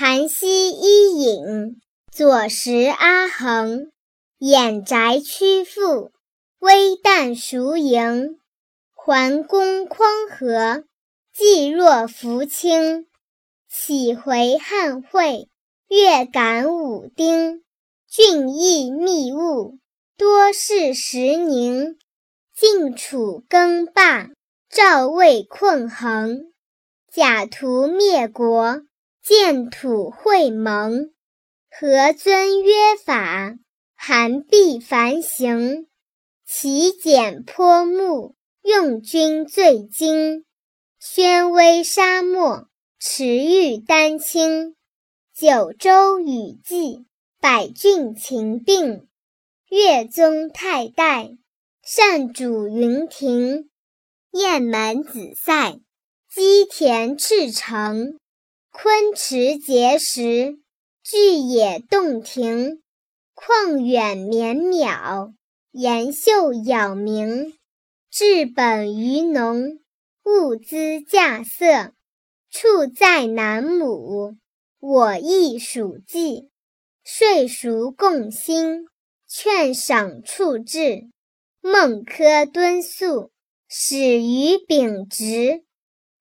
盘溪伊尹，左石阿衡。掩宅屈复，微旦孰盈？桓公匡和，济若扶倾。岂回汉会，月感武丁。俊逸密务，多事时宁。晋楚更霸，赵魏困衡。假途灭国，建土会盟。何尊约法？韩必繁行，其简颇木，用军最精。宣威沙漠，驰誉丹青。九州雨霁，百郡秦并。越宗太代，善主云亭。雁门子塞，积田赤城。昆池碣石，巨野洞庭。旷远绵渺，岩秀杳冥。治本于农，物资稼穑。处在南亩，我亦属稷。岁熟贡辛，劝赏处置。孟轲敦肃，始于秉直。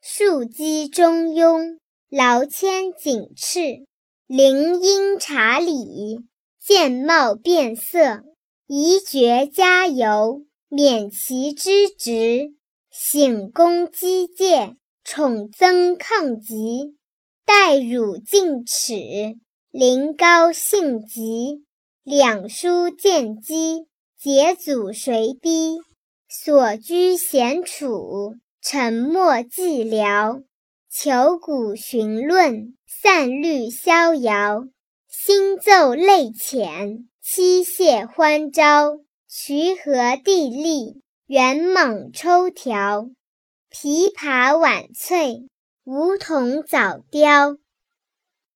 庶几中庸，劳谦谨斥。临殷察礼。见貌变色，宜绝加尤，免其之职；省公积戒，宠增抗疾。待汝进齿，临高兴疾。两书见机，节祖随逼。所居闲处，沉默寂寥。求古寻论，散律逍遥。新奏泪浅，妻谢欢招。渠河地利，元猛抽条。琵琶晚翠，梧桐早凋。